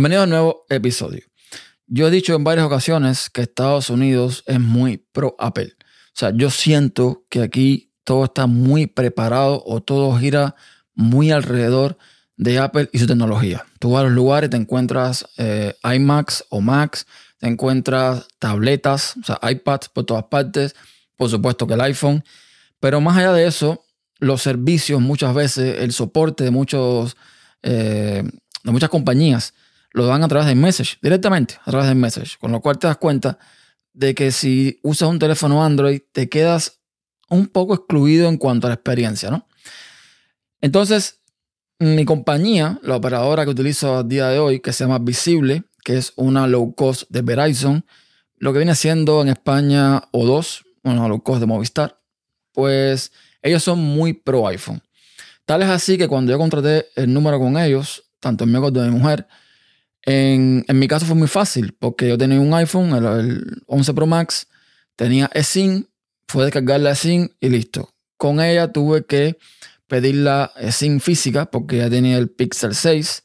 Bienvenido a un nuevo episodio. Yo he dicho en varias ocasiones que Estados Unidos es muy pro Apple. O sea, yo siento que aquí todo está muy preparado o todo gira muy alrededor de Apple y su tecnología. Tú vas a los lugares te encuentras eh, iMacs o Macs, te encuentras tabletas, o sea, iPads por todas partes, por supuesto que el iPhone. Pero más allá de eso, los servicios muchas veces, el soporte de, muchos, eh, de muchas compañías, lo dan a través de Message, directamente a través de Message. Con lo cual te das cuenta de que si usas un teléfono Android, te quedas un poco excluido en cuanto a la experiencia, ¿no? Entonces, mi compañía, la operadora que utilizo a día de hoy, que se llama Visible, que es una low cost de Verizon, lo que viene siendo en España O2, una low cost de Movistar, pues ellos son muy pro iPhone. Tal es así que cuando yo contraté el número con ellos, tanto en mi como de mi mujer, en, mi caso fue muy fácil porque yo tenía un iPhone, el, 11 Pro Max, tenía eSIM, fue descargar la eSIM y listo. Con ella tuve que pedir la eSIM física porque ya tenía el Pixel 6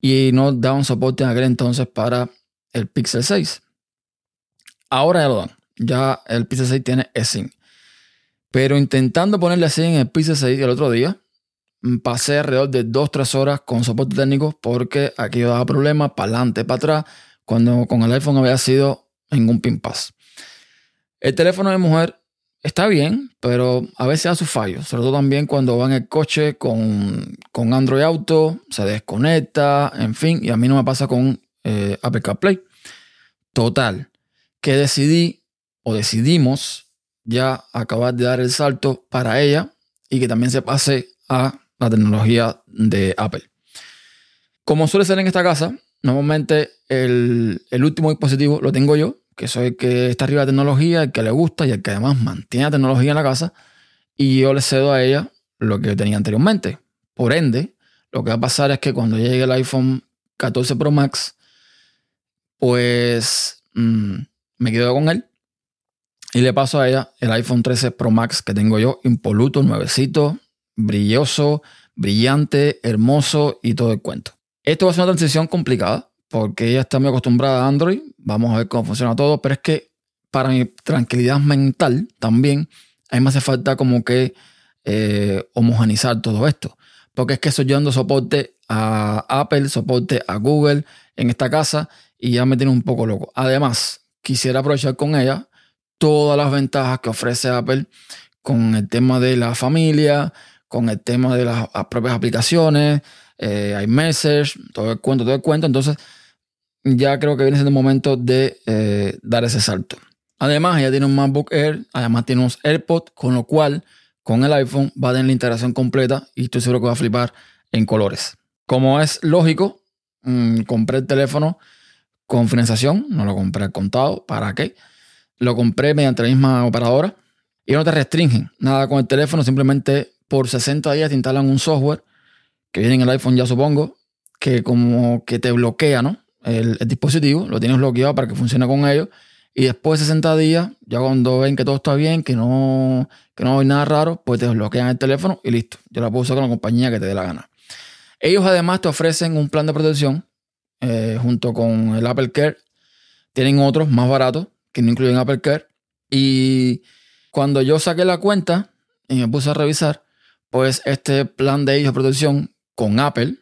y no daban soporte en aquel entonces para el Pixel 6. Ahora ya lo dan. Ya el Pixel 6 tiene eSIM. Pero intentando ponerle eSIM en el Pixel 6 el otro día, pasé alrededor de 2-3 horas con soporte técnico porque aquí daba problemas para adelante, para atrás, cuando con el iPhone había sido un pin pass. El teléfono de mujer está bien, pero a veces da sus fallos, sobre todo también cuando va en el coche con, con Android Auto, se desconecta, en fin, y a mí no me pasa con eh, Apple CarPlay. Total, que decidí o decidimos ya acabar de dar el salto para ella y que también se pase a la tecnología de Apple. Como suele ser en esta casa, normalmente el, último dispositivo lo tengo yo, que soy el que está arriba de tecnología, el que le gusta y el que además mantiene la tecnología en la casa, y yo le cedo a ella lo que tenía anteriormente. Por ende, lo que va a pasar es que cuando llegue el iPhone 14 Pro Max, pues mm, me quedo con él y le paso a ella el iPhone 13 Pro Max que tengo yo, impoluto, nuevecito, brilloso, brillante, hermoso y todo el cuento. Esto va a ser una transición complicada porque ella está muy acostumbrada a Android. Vamos a ver cómo funciona todo, pero es que para mi tranquilidad mental también, a mí me hace falta como que eh, homogenizar todo esto. Porque es que estoy dando soporte a Apple, soporte a Google en esta casa y ya me tiene un poco loco. Además, quisiera aprovechar con ella todas las ventajas que ofrece Apple con el tema de la familia, con el tema de las, propias aplicaciones, eh, iMessage, todo el cuento, todo el cuento. Entonces, ya creo que viene siendo el momento de eh, dar ese salto. Además, ella tiene un MacBook Air, además tiene unos AirPods, con lo cual con el iPhone va a tener la integración completa y estoy seguro que va a flipar en colores. Como es lógico, mm, compré el teléfono con financiación, no lo compré al contado, ¿para qué? Lo compré mediante la misma operadora y no te restringen nada con el teléfono, simplemente por 60 días te instalan un software que viene en el iPhone ya supongo, que como que te bloquea, ¿no? El, dispositivo, lo tienes bloqueado para que funcione con ellos. Y después de 60 días, ya cuando ven que todo está bien, que no, que no hay nada raro, pues te desbloquean el teléfono y listo. Ya lo puedo usar con la compañía que te dé la gana. Ellos además te ofrecen un plan de protección eh, junto con el Apple Care. Tienen otros más baratos que no incluyen Apple Care. Y cuando yo saqué la cuenta y me puse a revisar, pues este plan de ellos de protección con Apple,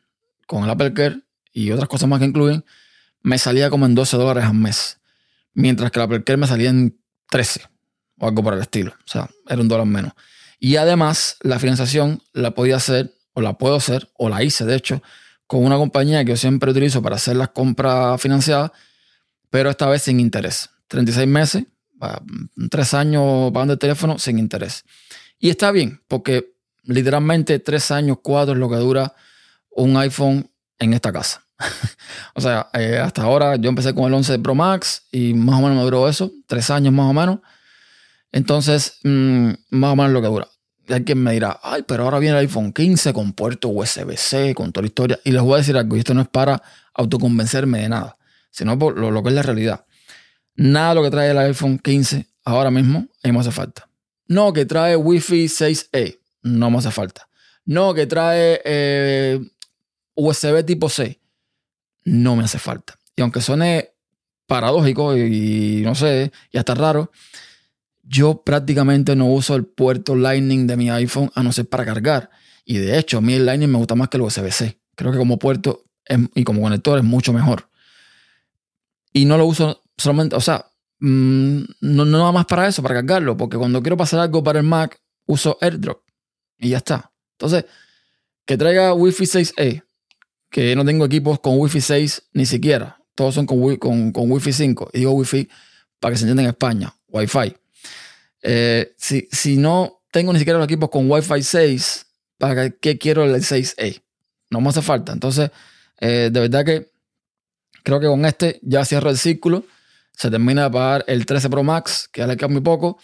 con el Apple Care y otras cosas más que incluyen, me salía como en 12 dólares al mes. Mientras que el Apple Care me salía en 13 o algo por el estilo. O sea, era un dólar menos. Y además, la financiación la podía hacer, o la puedo hacer, o la hice de hecho, con una compañía que yo siempre utilizo para hacer las compras financiadas, pero esta vez sin interés. 36 meses, 3 años pagando el teléfono sin interés. Y está bien, porque literalmente tres años, cuatro es lo que dura un iPhone en esta casa. o sea, eh, hasta ahora yo empecé con el 11 Pro Max y más o menos me duró eso, tres años más o menos. Entonces, mm, más o menos lo que dura. Y hay quien me dirá, ay, pero ahora viene el iPhone 15 con puerto USB-C, con toda la historia. Y les voy a decir algo, y esto no es para autoconvencerme de nada, sino por lo, que es la realidad. Nada lo que trae el iPhone 15 ahora mismo a me hace falta. No, que trae Wi-Fi 6E no me hace falta. No, que trae eh, USB tipo C. no me hace falta. Y aunque suene paradójico y, no sé, y hasta raro, yo prácticamente no uso el puerto Lightning de mi iPhone a no ser para cargar. Y de hecho, a mí el Lightning me gusta más que el USB-C. Creo que como puerto y como conector es mucho mejor. Y no lo uso solamente, o sea, mm, no, no nada más para eso, para cargarlo, porque cuando quiero pasar algo para el Mac, uso AirDrop y ya está. Entonces, que traiga Wi-Fi 6E, que no tengo equipos con Wi-Fi 6 ni siquiera. Todos son con, con, con Wi-Fi 5. Y digo Wi-Fi para que se entienda en España, Wi-Fi. Eh, si, si no tengo ni siquiera los equipos con Wi-Fi 6, ¿para qué quiero el 6E? No me hace falta. Entonces, eh, de verdad que creo que con este ya cierro el círculo. Se termina de pagar el 13 Pro Max, que ya le queda muy poco.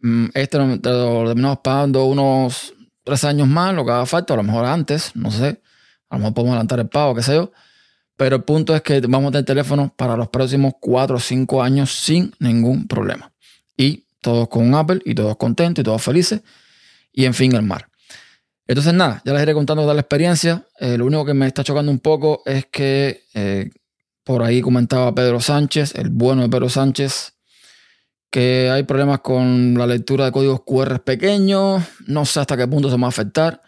Mm, este lo terminamos pagando unos tres años más, lo que haga falta, a lo mejor antes, no sé. A lo mejor podemos adelantar el pago, qué sé yo. Pero el punto es que vamos a tener teléfono para los próximos cuatro o cinco años sin ningún problema. Y todos con Apple y todos contentos y todos felices. Y en fin, el mar. Entonces, nada, ya les iré contando de la experiencia. Eh, lo único que me está chocando un poco es que eh, por ahí comentaba Pedro Sánchez, el bueno de Pedro Sánchez, que hay problemas con la lectura de códigos QR pequeños. No sé hasta qué punto se va a afectar.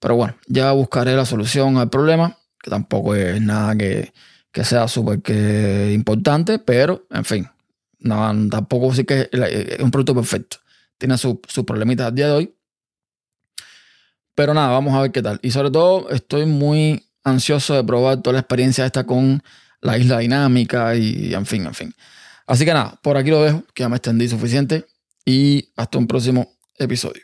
Pero bueno, ya buscaré la solución al problema, que tampoco es nada que, sea súper importante, pero en fin, no, tampoco sí que es un producto perfecto. Tiene sus su problemitas al día de hoy. Pero nada, vamos a ver qué tal. Y sobre todo, estoy muy ansioso de probar toda la experiencia esta con la isla dinámica y en fin, en fin. Así que nada, por aquí lo dejo, que ya me extendí suficiente y hasta un próximo episodio.